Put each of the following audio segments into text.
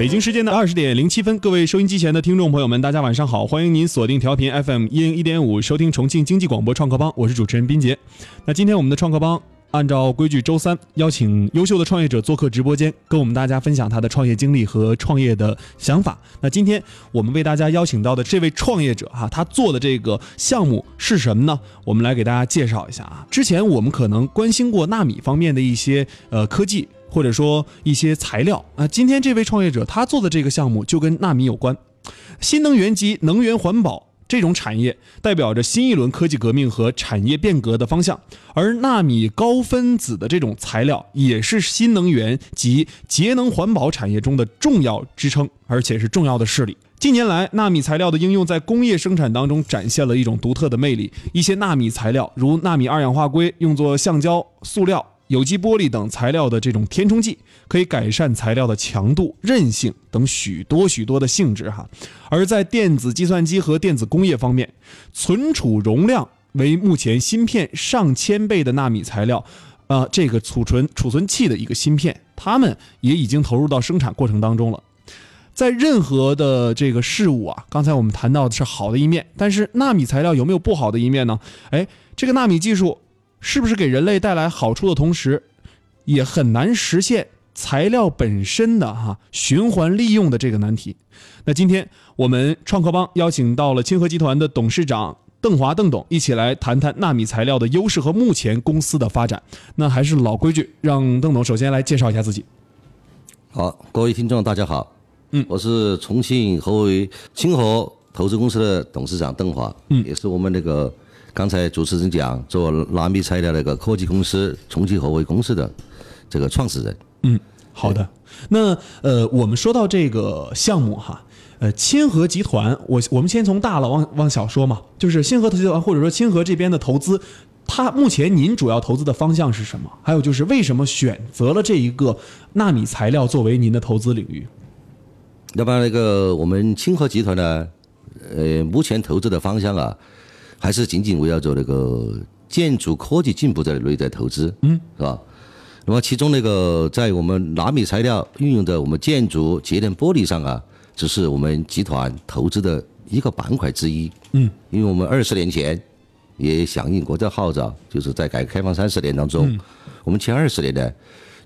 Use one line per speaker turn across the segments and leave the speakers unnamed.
北京时间的二十点零七分，各位收音机前的听众朋友们，大家晚上好！欢迎您锁定调频 FM 一零一点五，收听重庆经济广播创客帮，我是主持人斌杰。那今天我们的创客帮按照规矩，周三邀请优秀的创业者做客直播间，跟我们大家分享他的创业经历和创业的想法。那今天我们为大家邀请到的这位创业者哈，他做的这个项目是什么呢？我们来给大家介绍一下啊。之前我们可能关心过纳米方面的一些呃科技。或者说一些材料啊，今天这位创业者他做的这个项目就跟纳米有关，新能源及能源环保这种产业代表着新一轮科技革命和产业变革的方向，而纳米高分子的这种材料也是新能源及节能环保产业中的重要支撑，而且是重要的势力。近年来，纳米材料的应用在工业生产当中展现了一种独特的魅力，一些纳米材料如纳米二氧化硅用作橡胶、塑料。有机玻璃等材料的这种填充剂，可以改善材料的强度、韧性等许多许多的性质哈。而在电子计算机和电子工业方面，存储容量为目前芯片上千倍的纳米材料，呃，这个储存储存器的一个芯片，它们也已经投入到生产过程当中了。在任何的这个事物啊，刚才我们谈到的是好的一面，但是纳米材料有没有不好的一面呢？哎，这个纳米技术。是不是给人类带来好处的同时，也很难实现材料本身的哈循环利用的这个难题？那今天我们创客帮邀请到了清河集团的董事长邓华邓董，一起来谈谈纳米材料的优势和目前公司的发展。那还是老规矩，让邓董首先来介绍一下自己。
好，各位听众大家好，嗯，我是重庆合为清河投资公司的董事长邓华，嗯，也是我们那个。刚才主持人讲做纳米材料那个科技公司重庆合为公司的这个创始人。
嗯，好的。那呃，我们说到这个项目哈，呃，清河集团，我我们先从大了往往小说嘛，就是清河集团或者说清河这边的投资，它目前您主要投资的方向是什么？还有就是为什么选择了这一个纳米材料作为您的投资领域？
要不然那个我们清河集团呢，呃，目前投资的方向啊。还是紧紧围绕着那个建筑科技进步在内在投资，嗯，是吧？那么其中那个在我们纳米材料运用的我们建筑节能玻璃上啊，只是我们集团投资的一个板块之一，嗯，因为我们二十年前也响应国家号召，就是在改革开放三十年当中，我们前二十年呢，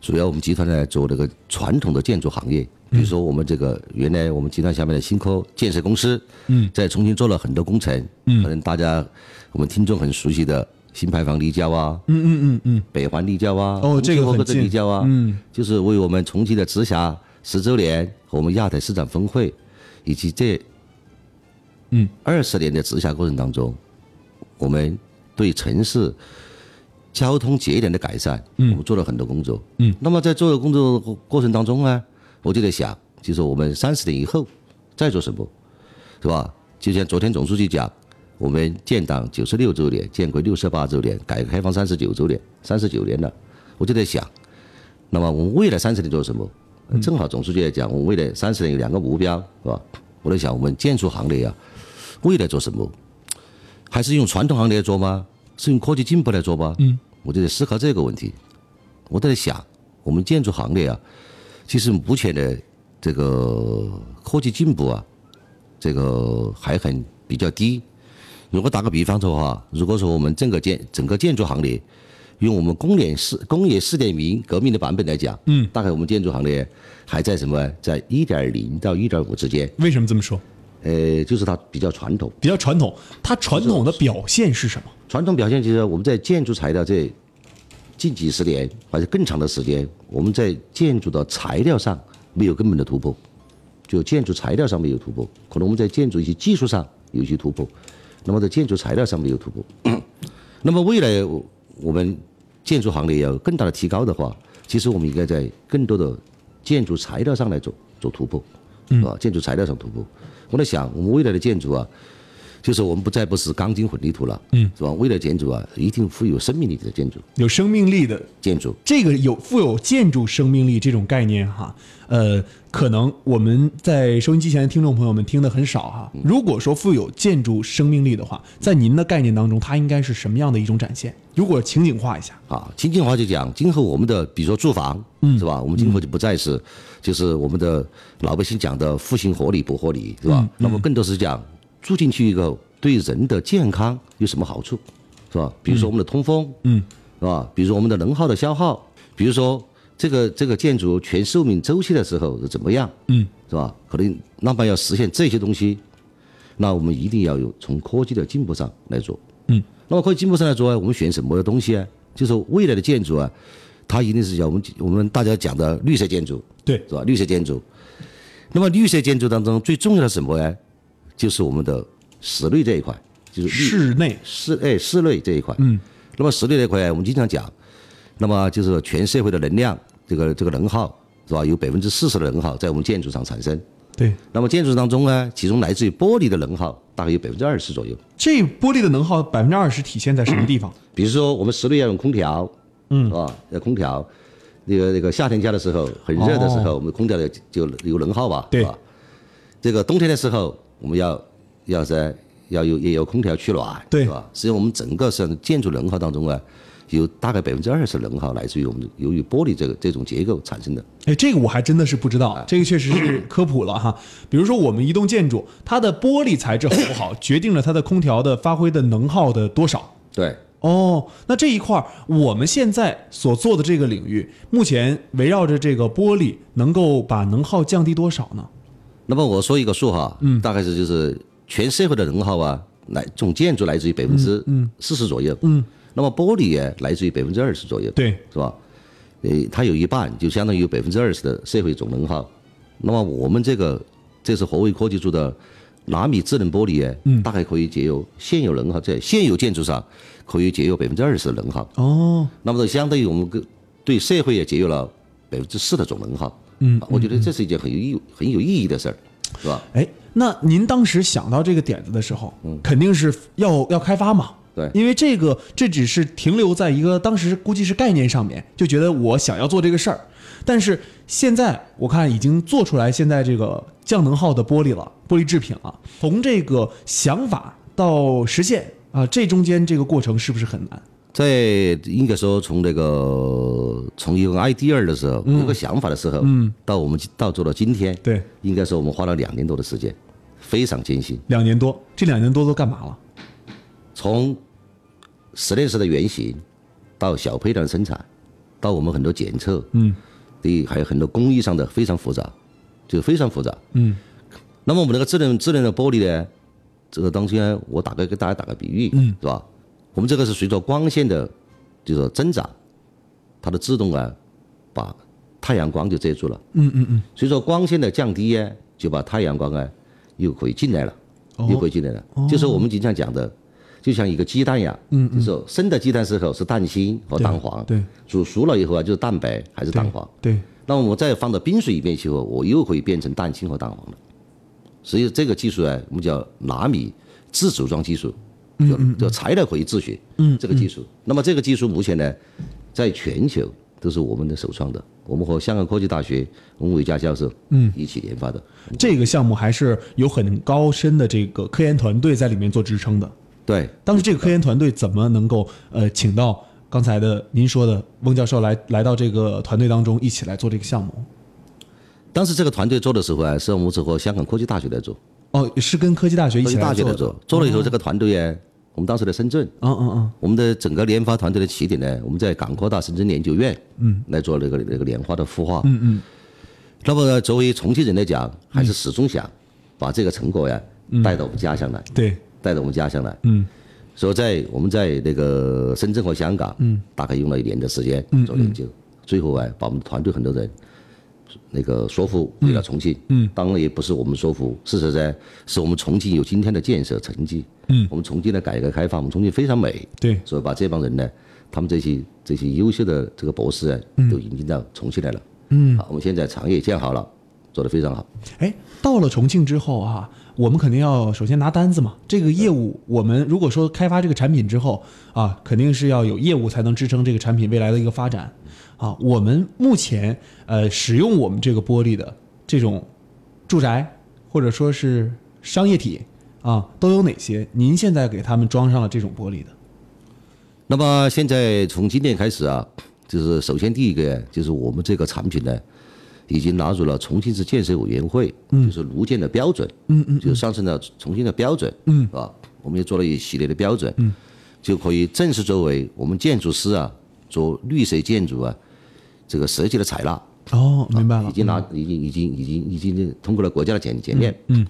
主要我们集团呢做那个传统的建筑行业。比如说，我们这个原来我们集团下面的新科建设公司，嗯，在重庆做了很多工程，嗯，可能大家我们听众很熟悉的新牌坊立交啊，嗯嗯嗯嗯，北环立交啊，
哦，这个很近，
立交啊，嗯，就是为我们重庆的直辖十周年和我们亚太市场峰会，以及这，嗯，二十年的直辖过程当中，我们对城市交通节点的改善，嗯，我们做了很多工作，嗯，那么在做的工作过程当中呢？我就在想，就是我们三十年以后再做什么，是吧？就像昨天总书记讲，我们建党九十六周年，建国六十八周年，改革开放三十九周年，三十九年了。我就在想，那么我们未来三十年做什么？正好总书记也讲，我们未来三十年有两个目标，是吧？我在想，我们建筑行业啊，未来做什么？还是用传统行业做吗？是用科技进步来做吗？嗯，我就在思考这个问题。我在想，我们建筑行业啊。其实目前的这个科技进步啊，这个还很比较低。如果打个比方说哈，如果说我们整个建整个建筑行业用我们工业四工业四点零革命的版本来讲，嗯，大概我们建筑行业还在什么在一点零到一点五之间。
为什么这么说？
呃，就是它比较传统。
比较传统，它传统的表现是什么？
传统表现就是我们在建筑材料这。近几十年或者更长的时间，我们在建筑的材料上没有根本的突破，就建筑材料上没有突破。可能我们在建筑一些技术上有些突破，那么在建筑材料上没有突破。那么未来我们建筑行业要更大的提高的话，其实我们应该在更多的建筑材料上来做做突破，啊，建筑材料上突破。我在想，我们未来的建筑啊，就是我们不再不是钢筋混凝土了，嗯，是吧？未来建筑啊，一定富有生命力的建筑，
有生命力的
建筑。
这个有富有建筑生命力这种概念哈，呃，可能我们在收音机前的听众朋友们听的很少哈。如果说富有建筑生命力的话，在您的概念当中，它应该是什么样的一种展现？如果情景化一下
啊，情景化就讲，今后我们的比如说住房，嗯，是吧？我们今后就不再是，就是我们的老百姓讲的户型合理不合理，是吧？那么更多是讲。住进去以后对人的健康有什么好处，是吧？比如说我们的通风，嗯，是吧？比如说我们的能耗的消耗，比如说这个这个建筑全寿命周期的时候是怎么样，嗯，是吧？可能那么要实现这些东西，那我们一定要有从科技的进步上来做，嗯。那么科技进步上来做啊，我们选什么的东西啊？就是未来的建筑啊，它一定是要我们我们大家讲的绿色建筑，
对，
是吧？绿色建筑。那么绿色建筑当中最重要的什么呀？就是我们的室内这一块，就是
室内
室哎室内这一块。嗯。那么室内这一块，我们经常讲，那么就是全社会的能量，这个这个能耗是吧？有百分之四十的能耗在我们建筑上产生。
对。
那么建筑当中呢，其中来自于玻璃的能耗大概有百分之二十左右。
这玻璃的能耗百分之二十体现在什么地方？
比如说我们室内要用空调，嗯，是吧？要空调，那个那个夏天家的时候很热的时候，我们空调的就有能耗吧？
对吧。
这个冬天的时候。我们要要在要有也有空调取暖，
对，
是吧？实际上我们整个是建筑能耗当中啊，有大概百分之二十能耗来自于我们由于玻璃这个这种结构产生的。
哎，这个我还真的是不知道，这个确实是科普了哈。比如说我们一栋建筑，它的玻璃材质好不好，决定了它的空调的发挥的能耗的多少。
对，
哦，那这一块儿我们现在所做的这个领域，目前围绕着这个玻璃，能够把能耗降低多少呢？
那么我说一个数哈，嗯，大概是就是全社会的能耗啊，来总建筑来自于百分之四十左右，嗯，那么玻璃也来自于百分之二十左右，
对，
是吧？呃，它有一半，就相当于有百分之二十的社会总能耗。那么我们这个这是华为科技做的纳米智能玻璃，嗯，大概可以节约现有能耗在现有建筑上可以节约百分之二十的能耗。哦，那么相当于我们个对社会也节约了百分之四的总能耗。嗯，我觉得这是一件很有意很有意义的事儿，是吧？
哎，那您当时想到这个点子的时候，嗯，肯定是要要开发嘛，
对，
因为这个这只是停留在一个当时估计是概念上面，就觉得我想要做这个事儿，但是现在我看已经做出来现在这个降能耗的玻璃了，玻璃制品了，从这个想法到实现啊，这中间这个过程是不是很难？
在应该说从那个从一个 idea 的时候，有个想法的时候，嗯到我们到做到今天，
对，
应该说我们花了两年多的时间，非常艰辛。
两年多，这两年多都干嘛了？
从实验室的原型，到小配量生产，到我们很多检测，嗯，对，还有很多工艺上的非常复杂，就非常复杂。嗯，那么我们那个智能智能的玻璃呢，这个东西呢，我大概给大家打个比喻，嗯，是吧？我们这个是随着光线的，就是增长，它的自动啊，把太阳光就遮住了。嗯嗯嗯。随着光线的降低啊，就把太阳光啊又可以进来了，又可以进来了。就是我们经常讲的，就像一个鸡蛋一样。嗯嗯。就是生的鸡蛋时候是蛋清和蛋黄。
对。
煮熟了以后啊，就是蛋白还是蛋黄。
对。
那我再放到冰水里面去后，我又可以变成蛋清和蛋黄了。所以这个技术啊，我们叫纳米自组装技术。就就材料可以自学，嗯，这个技术。那么这个技术目前呢，在全球都是我们的首创的。我们和香港科技大学翁伟佳教授嗯一起研发的。
这个项目还是有很高深的这个科研团队在里面做支撑的。
对，
当时这个科研团队怎么能够呃请到刚才的您说的翁教授来来到这个团队当中一起来做这个项目？
当时这个团队做的时候啊，是我们是和香港科技大学来做。
哦，是跟科技大学一起
大学做，做。了以后，这个团队啊，我们当时在深圳，嗯嗯嗯，我们的整个研发团队的起点呢，我们在港科大深圳研究院，嗯，来做那个那个莲花的孵化，嗯嗯，那么作为重庆人来讲，还是始终想把这个成果呀带到我们家乡来，
对，
带到我们家乡来，嗯，所以在我们在那个深圳和香港，嗯，大概用了一年的时间做研究，最后啊，把我们团队很多人。那个说服回到重庆，嗯，当然也不是我们说服，事实上是我们重庆有今天的建设成绩，嗯，我们重庆的改革开放，我们重庆非常美，
对，
所以把这帮人呢，他们这些这些优秀的这个博士啊，都引进到重庆来了，嗯，好，我们现在厂也建好了，做得非常好。
哎，到了重庆之后啊，我们肯定要首先拿单子嘛。这个业务，我们如果说开发这个产品之后啊，肯定是要有业务才能支撑这个产品未来的一个发展啊。我们目前呃使用我们这个玻璃的这种住宅或者说是商业体啊，都有哪些？您现在给他们装上了这种玻璃的？
那么现在从今年开始啊，就是首先第一个就是我们这个产品呢，已经纳入了重庆市建设委员会，就是路建的标准，
嗯嗯，
就上升到重庆的标准，
嗯，
啊，我们也做了一系列的标准，嗯，就可以正式作为我们建筑师啊做绿色建筑啊这个设计的采纳。
哦，明白了，
已经拿已经已经已经已经通过了国家的检检验。
嗯，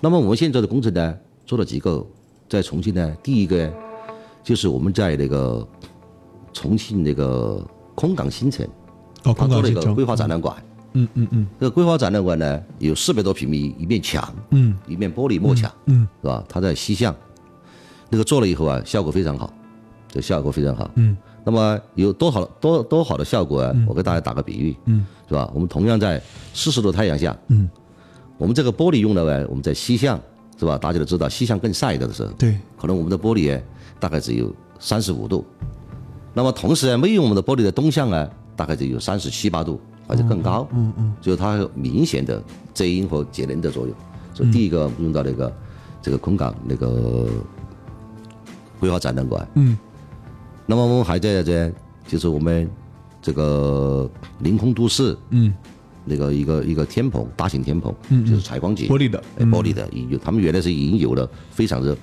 那么我们现在做的工程呢，做了几个，在重庆呢，第一个就是我们在那个重庆那个空港新城，
哦，空港新城，
做了一个规划展览馆。
嗯嗯嗯嗯。
这个规划展览馆呢，有四百多平米一面墙，
嗯。
一面玻璃幕墙，
嗯
是吧？它在西向，那个做了以后啊，效果非常好，这效果非常好。
嗯。
那么有多好多多好的效果啊！我给大家打个比喻，
嗯，
是吧？我们同样在四十度太阳下，
嗯，
我们这个玻璃用的呢，我们在西向，是吧？大家都知道，西向更晒的时候，
对，
可能我们的玻璃大概只有三十五度，那么同时呢，没有我们的玻璃的东向呢，大概只有三十七八度或者更高，
嗯嗯
就是它有明显的遮阴和节能的作用。所以第一个用到那个这个空港那个规划展览馆，
嗯。
那么我们还在这，就是我们这个凌空都市
嗯，
那个一个一个天棚，大型天棚，嗯就是采光井，
玻璃的，
哎玻璃的，已有他们原来是已经有了，非常热。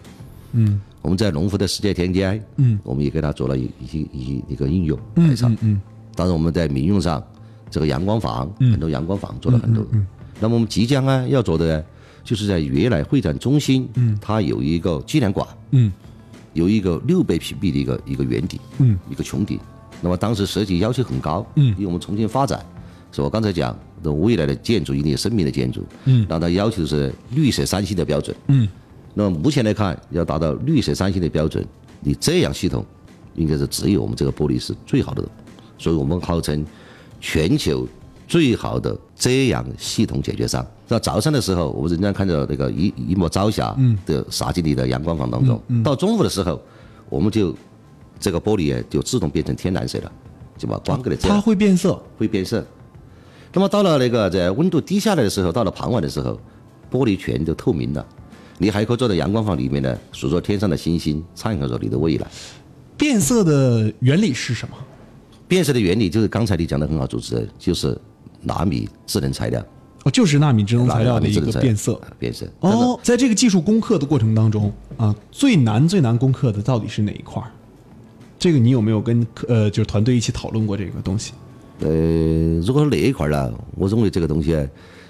嗯。
我们在龙湖的世界天街，
嗯，
我们也给它做了一一些一一个应用。
嗯嗯。
当然我们在民用上，这个阳光房，很多阳光房做了很多。那么我们即将啊要做的呢，就是在原来会展中心，嗯，它有一个纪念馆，
嗯。
有一个六百平米的一个一个圆顶，
嗯，
一个穹顶。那么当时设计要求很高，
嗯。
因为我们重庆发展，是我刚才讲的未来的建筑一定有生命的建筑，
嗯，
那它要求是绿色三星的标准。
嗯。
那么目前来看，要达到绿色三星的标准，你这样系统应该是只有我们这个玻璃是最好的，所以我们号称全球最好的遮阳系统解决商。到早上的时候，我们仍然看到那个一一抹朝霞的洒进你的阳光房当中。到中午的时候，我们就这个玻璃就自动变成天蓝色了，就把光给它遮
它会变色，
会变色。那么到了那个在温度低下来的时候，到了傍晚的时候，玻璃全都透明了。你还可以坐在阳光房里面呢，数着天上的星星，畅想着你的未来。
变色的原理是什么？
变色的原理就是刚才你讲的很好，主持人就是纳米智能材料，
哦，就是纳米智能材料的一个变色。
啊变色。
哦，在这个技术攻克的过程当中啊，最难最难攻克的到底是哪一块儿？这个你有没有跟呃就是团队一起讨论过这个东西？
呃，如果说哪一块呢，我认为这个东西啊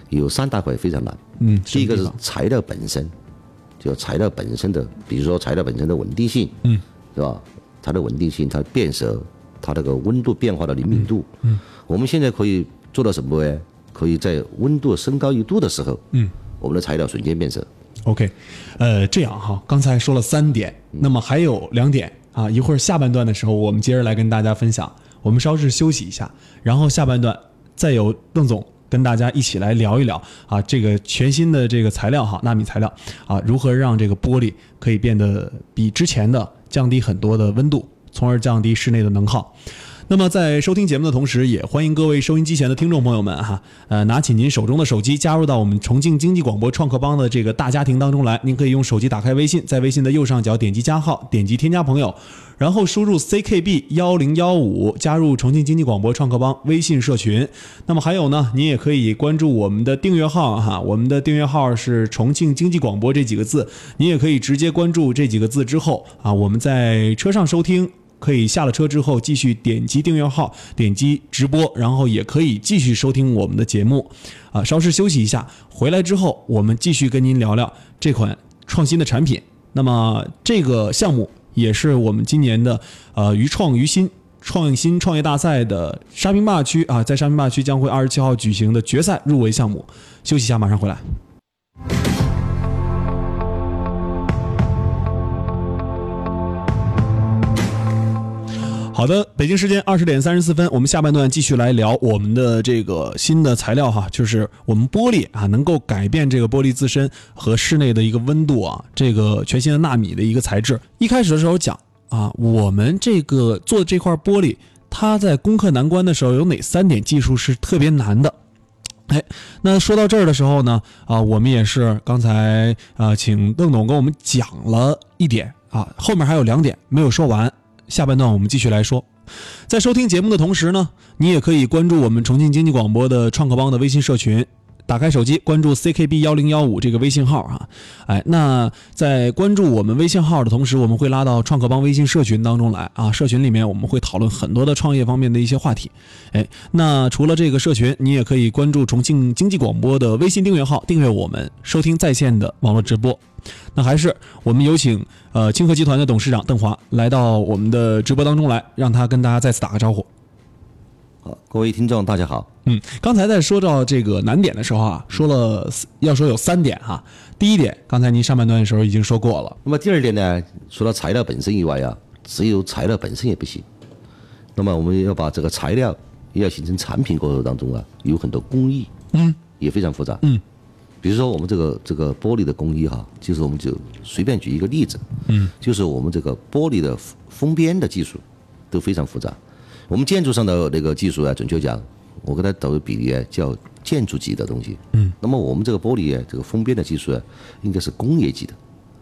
有三大块非常难。
嗯，
第一个是材料本身，就材料本身的，比如说材料本身的稳定性，
嗯，
是吧？它的稳定性，它变色，它这个温度变化的灵敏度，嗯，我们现在可以做到什么呢？可以在温度升高一度的时候，
嗯，
我们的材料瞬间变色。
OK，呃，这样哈，刚才说了三点，那么还有两点啊，一会儿下半段的时候，我们接着来跟大家分享。我们稍事休息一下，然后下半段再由邓总跟大家一起来聊一聊啊，这个全新的这个材料哈，纳米材料啊，如何让这个玻璃可以变得比之前的降低很多的温度，从而降低室内的能耗。那么在收听节目的同时，也欢迎各位收音机前的听众朋友们哈，呃，拿起您手中的手机，加入到我们重庆经济广播创客帮的这个大家庭当中来。您可以用手机打开微信，在微信的右上角点击加号，点击添加朋友，然后输入 CKB 幺零幺五，加入重庆经济广播创客帮微信社群。那么还有呢，您也可以关注我们的订阅号哈，我们的订阅号是重庆经济广播这几个字，您也可以直接关注这几个字之后啊，我们在车上收听。可以下了车之后继续点击订阅号，点击直播，然后也可以继续收听我们的节目。啊，稍事休息一下，回来之后我们继续跟您聊聊这款创新的产品。那么这个项目也是我们今年的呃于创于新创新创业大赛的沙坪坝区啊，在沙坪坝区将会二十七号举行的决赛入围项目。休息一下，马上回来。好的，北京时间二十点三十四分，我们下半段继续来聊我们的这个新的材料哈，就是我们玻璃啊，能够改变这个玻璃自身和室内的一个温度啊，这个全新的纳米的一个材质。一开始的时候讲啊，我们这个做这块玻璃，它在攻克难关的时候有哪三点技术是特别难的？哎，那说到这儿的时候呢，啊，我们也是刚才啊，请邓总跟我们讲了一点啊，后面还有两点没有说完。下半段我们继续来说，在收听节目的同时呢，你也可以关注我们重庆经济广播的创客帮的微信社群。打开手机，关注 CKB 幺零幺五这个微信号啊，哎，那在关注我们微信号的同时，我们会拉到创客帮微信社群当中来啊。社群里面我们会讨论很多的创业方面的一些话题。哎，那除了这个社群，你也可以关注重庆经济广播的微信订阅号，订阅我们收听在线的网络直播。那还是我们有请呃清河集团的董事长邓华来到我们的直播当中来，让他跟大家再次打个招呼。
好，各位听众，大家好。
嗯，刚才在说到这个难点的时候啊，说了要说有三点哈。第一点，刚才您上半段的时候已经说过了。
那么第二点呢，除了材料本身以外啊，只有材料本身也不行。那么我们要把这个材料也要形成产品过程当中啊，有很多工艺，嗯，也非常复杂，
嗯。
比如说我们这个这个玻璃的工艺哈，就是我们就随便举一个例子，
嗯，
就是我们这个玻璃的封边的技术都非常复杂。我们建筑上的那个技术啊，准确讲，我给它打个比例啊，叫建筑级的东西。
嗯。
那么我们这个玻璃啊，这个封边的技术啊，应该是工业级的，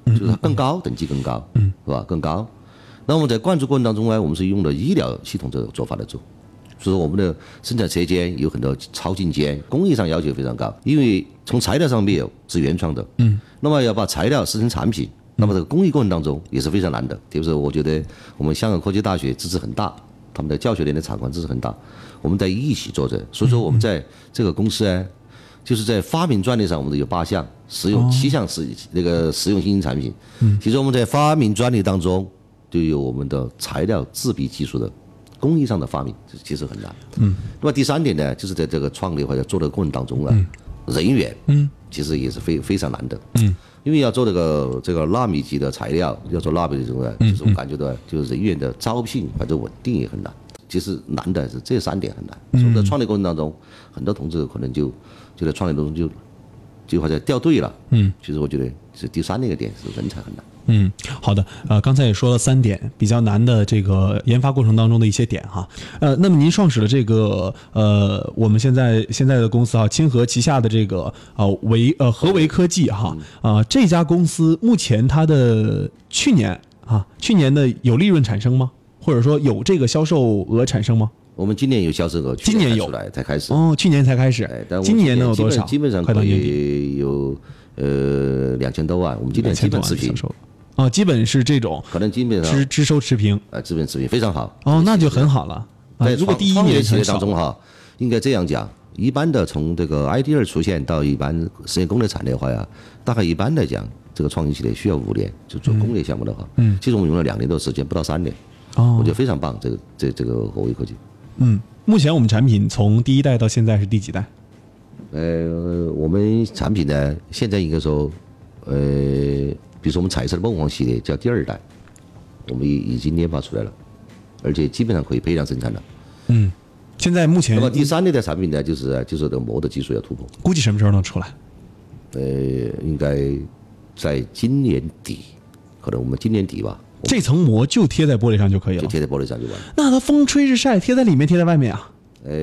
就是它更高，等级更高，
嗯，
是吧？更高。那我们在灌注过程当中呢，我们是用的医疗系统这个做法来做，所以说我们的生产车间有很多超进间，工艺上要求非常高，因为从材料上面是原创的，
嗯。
那么要把材料制成产品，那么这个工艺过程当中也是非常难的。就是我觉得我们香港科技大学支持很大。他们的教学连的场馆支持很大，我们在一起做着，所以说我们在这个公司呢，就是在发明专利上，我们有八项实用七项实那个实用新型产品。
嗯，
其实我们在发明专利当中，就有我们的材料制笔技术的工艺上的发明，这其实很难。
嗯，
那么第三点呢，就是在这个创立或者做的过程当中啊，人员
嗯，
其实也是非非常难的。
嗯，
因为要做这个这个纳米级的材料，要做纳米的这种呢，就是我感觉到就是人员的招聘或者稳定也很难。其实难的是这三点很难。所以在创业过程当中，很多同志可能就就在创业当中就就或者掉队了。
嗯，
其实我觉得是第三那个点是人才很难。
嗯，好的。呃，刚才也说了三点比较难的这个研发过程当中的一些点哈。呃，那么您创始的这个呃，我们现在现在的公司啊，清河旗下的这个呃维呃和维科技哈啊这家公司目前它的去年啊去年的有利润产生吗？或者说有这个销售额产生吗？
我们今年有销售额，
今年有
出来才开始。
哦，去年才开始。
哎，但
今年能有多少？
基本上可以有呃两千多万。我们今年基本持平。
哦，基本是这种。
可能基本上
支支收持平。
啊，基本持平非常好。
哦，那就很好了。
在
如果第一年
企业当中哈，应该这样讲：一般的从这个 idea 出现到一般实现工业产业化呀，大概一般来讲，这个创新企业需要五年。就做工业项目的话，
嗯，
其实我们用了两年多时间，不到三年。
哦，
我觉得非常棒，这个这这个华为科技。
嗯，目前我们产品从第一代到现在是第几代？
呃，我们产品呢，现在应该说，呃，比如说我们彩色的梦幻系列叫第二代，我们已已经研发出来了，而且基本上可以批量生产了。
嗯，现在目前
那么第三类的产品呢，就是就是这个膜的技术要突破。
估计什么时候能出来？
呃，应该在今年底，可能我们今年底吧。
这层膜就贴在玻璃上就可以了，
就贴在玻璃上就完了。
那它风吹日晒，贴在里面，贴在外面啊？
呃，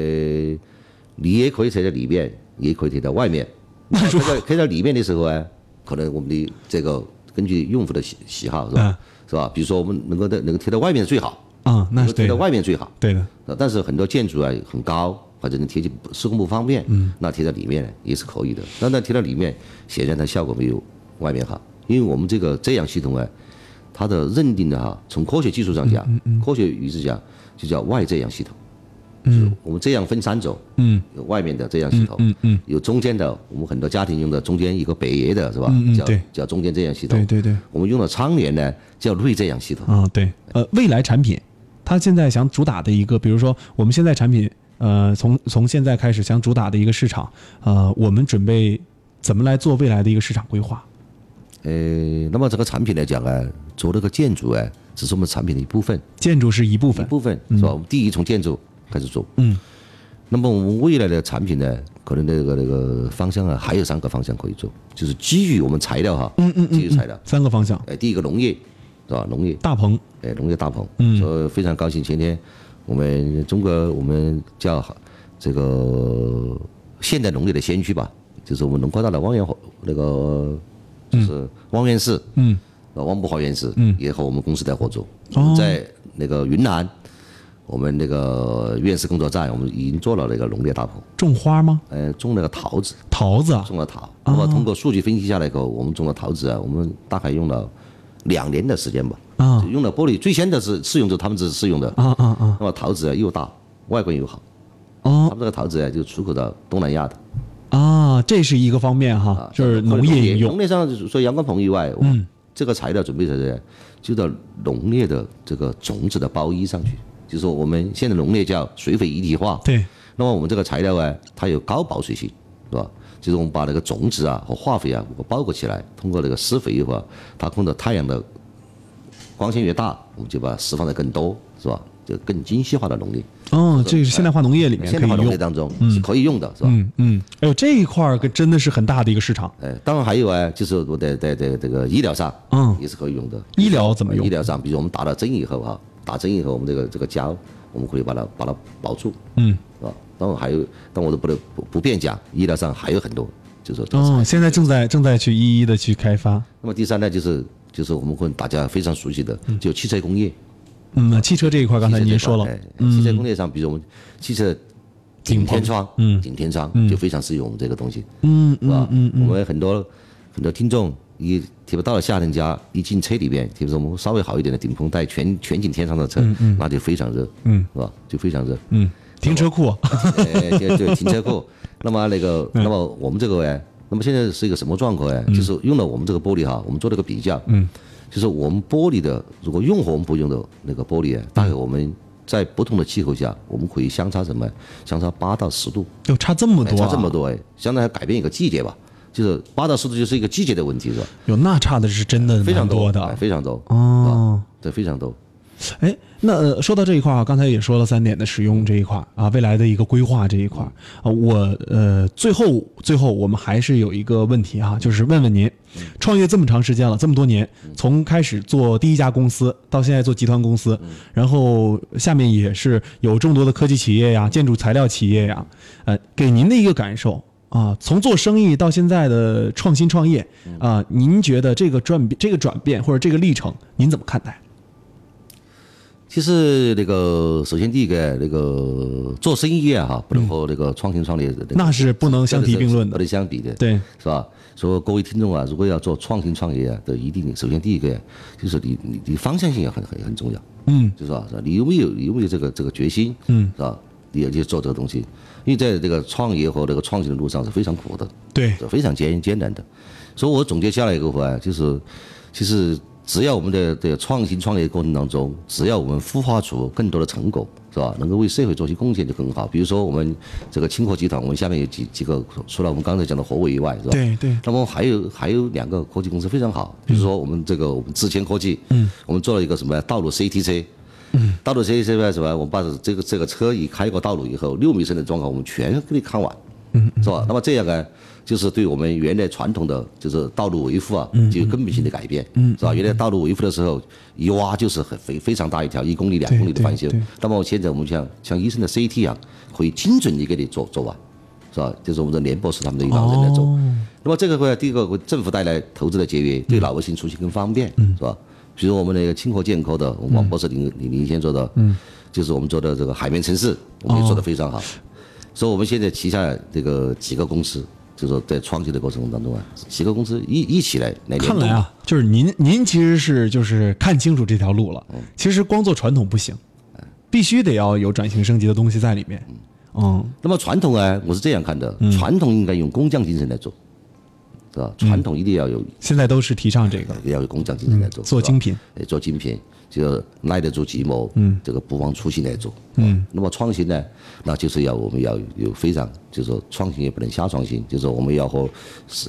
你也可以贴在里面，也可以贴在外面。
那
贴在贴在里面的时候啊，可能我们的这个根据用户的喜喜好是吧？是吧？比如说我们能够在能够贴在外面最好
啊，那是
贴在外面最好。
对的。
但是很多建筑啊很高，或者你贴起施工不方便，
嗯，
那贴在里面也是可以的。那那贴到里面，显然它效果没有外面好，因为我们这个遮阳系统啊。它的认定的哈，从科学技术上讲，科学语志讲，就叫外这样系统。
嗯，
我们这样分三种。
嗯，
有外面的这样系统。
嗯嗯。
有中间的，我们很多家庭用的中间一个北爷的是吧？
嗯
叫叫中间这样系统。
对对对。
我们用的窗帘呢，叫内这样系统。
啊，对。呃，未来产品，它现在想主打的一个，比如说我们现在产品，呃，从从现在开始想主打的一个市场，呃，我们准备怎么来做未来的一个市场规划？
呃，那么这个产品来讲啊，做那个建筑哎，只是我们产品的一部分，
建筑是一部分，
一部分是吧？我们第一从建筑开始做，
嗯，
那么我们未来的产品呢，可能那个那个方向啊，还有三个方向可以做，就是基于我们材料哈，
嗯嗯
基于材料，
三个方向，
哎，第一个农业是吧？农业，
大棚，
哎，农业大棚，
嗯。
所以非常高兴，前天我们中国我们叫这个现代农业的先驱吧，就是我们农科大的汪源那个就是汪院士，
嗯，
呃，汪博华院士，
嗯。
也和我们公司在合作，在那个云南，我们那个院士工作站，我们已经做了那个农业大棚，
种花吗？
呃，种那个桃子，
桃子啊，
种了桃，那么通过数据分析下来以后，我们种了桃子啊，我们大概用了两年的时间吧，
啊
用了玻璃，最先的是试用者，他们是试用的，
啊啊啊，
那么桃子啊又大，外观又好，
哦。
他们这个桃子啊就出口到东南亚的，
啊，这是一个方面哈
啊，，
就是农业应用。
农，业上除了阳光棚以外，嗯，这个材料准备在这，就到农业的这个种子的包衣上去，就是说我们现在农业叫水肥一体化，
对，
那么我们这个材料啊，它有高保水性，是吧？就是我们把那个种子啊和化肥啊我包裹起来，通过那个施肥以后啊，它控制太阳的光线越大，我们就把它释放的更多，是吧？就更精细化的农业，
哦，这个是现代化农业里面
现代化农业，当中是可以用的，是吧？
嗯嗯，哎呦，这一块儿可真的是很大的一个市场，
哎，当然还有啊，就是我在在在这个医疗上，
嗯。
也是可以用的。
医疗怎么用？
医疗上，比如我们打了针以后哈，打针以后，我们这个这个胶，我们可以把它把它保住，
嗯，
是吧？当然还有，但我都不能不不便讲，医疗上还有很多，就是说
哦，现在正在正在去一一的去开发，
那么第三呢，就是就是我们跟大家非常熟悉的，就汽车工业。
嗯，汽车这一块刚才您说了，
哎汽车工业上，比如我们汽车顶天窗，
嗯。
顶天窗就非常适用我们这个东西，
嗯
是吧？嗯我们很多很多听众一，特别到了夏天家，一进车里边，特别是我们稍微好一点的顶棚带全全景天窗的车，那就非常热，
嗯，
是吧？就非常热，
嗯，停车库，
哎，对对，停车库。那么那个，那么我们这个哎，那么现在是一个什么状况哎？就是用了我们这个玻璃哈，我们做了个比较，
嗯，
就是我们玻璃的，如果用和我们不用的那个玻璃啊，大概我们在不同的气候下，我们可以相差什么？相差八到十度，
有，差这么
哎
多，啊
差这么，多哎，相当于改变一个季节吧。就是八到十度就是一个季节的问题是吧？
有，那差的是真的
非常
蛮多
哎
的，
非常多，
哦。
对，非常多。
哎，那呃说到这一块儿啊，刚才也说了三点的使用这一块儿啊，未来的一个规划这一块儿啊，我呃最后最后我们还是有一个问题啊、就是问问您，创业这么长时间了，这么多年，从开始做第一家公司到现在做集团公司，然后下面也是有众多的科技企业呀、建筑材料企业呀，呃，给您的一个感受。啊，从做生意到现在的创新创业啊，您觉得这个转变、这个转变或者这个历程，您怎么看待？
其实那个，首先第一个，那个做生意啊，哈，不能和那个创新创业那个
那是不能相提并论的
不能相比的，
对，
是吧？所以各位听众啊，如果要做创新创业啊，都一定首先第一个就是你你你方向性也很很很重要，
嗯，
就是吧？是吧你有没有有没有这个这个决心，
嗯，
是吧？你要去做这个东西，因为在这个创业和这个创新的路上是非常苦的，
对，
是非常艰艰难的。所以我总结下来一个话，就是其实只要我们的这个创新创业过程当中，只要我们孵化出更多的成果，是吧？能够为社会做些贡献就更好。比如说我们这个清河集团，我们下面有几几个，除了我们刚才讲的华为以外，是吧？
对对，
那么还有还有两个科技公司非常好，比如说我们这个我们智谦科技，嗯，我们做了一个什么道路 CT 车，嗯，道路 CT 车呢什么？我们把这个这个车一开过道路以后，六米深的状况我们全给你看完，嗯，是吧？那么这样呢，就是对我们原来传统的就是道路维护啊，就有根本性的改变，嗯，是吧？原来道路维护的时候一挖就是很非非常大一条，一公里两公里的翻修那么现在我们像像医生的 CT 一样，可以精准的给你做做完。是吧？就是我们的连博士他们的一帮人来做。
哦
那么这个会第一个为政府带来投资的节约，对老百姓出行更方便，是吧？比如我们那个清河建科的，我们王博士领领领先做的，嗯，就是我们做的这个海绵城市，我们也做的非常好。所以我们现在旗下这个几个公司，就是说在创新的过程当中啊，几个公司一一起来来。
看来啊，就是您您其实是就是看清楚这条路了。嗯其实光做传统不行，必须得要有转型升级的东西在里面。嗯，
那么传统啊，我是这样看的，传统应该用工匠精神来做，是吧？传统一定要有
现在都是提倡这个
要有工匠精神来做，
做精品。
哎，做精品就耐得住寂寞，嗯，这个不忘初心来做，嗯。那么创新呢，那就是要我们要有非常，就是说创新也不能瞎创新，就是说我们要和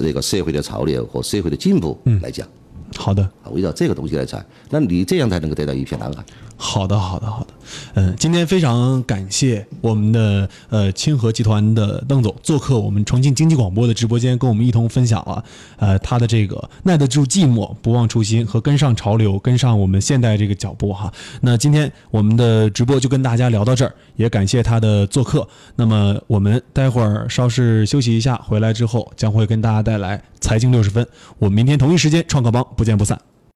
那个社会的潮流和社会的进步来讲。
好的，
围绕这个东西来谈，那你这样才能够得到一片蓝海。
好的，好的，好的。嗯，今天非常感谢我们的呃清河集团的邓总做客我们重庆经济广播的直播间，跟我们一同分享了呃他的这个耐得住寂寞、不忘初心和跟上潮流、跟上我们现代这个脚步哈。那今天我们的直播就跟大家聊到这儿，也感谢他的做客。那么我们待会儿稍事休息一下，回来之后将会跟大家带来财经六十分。我们明天同一时间创客帮不见不散。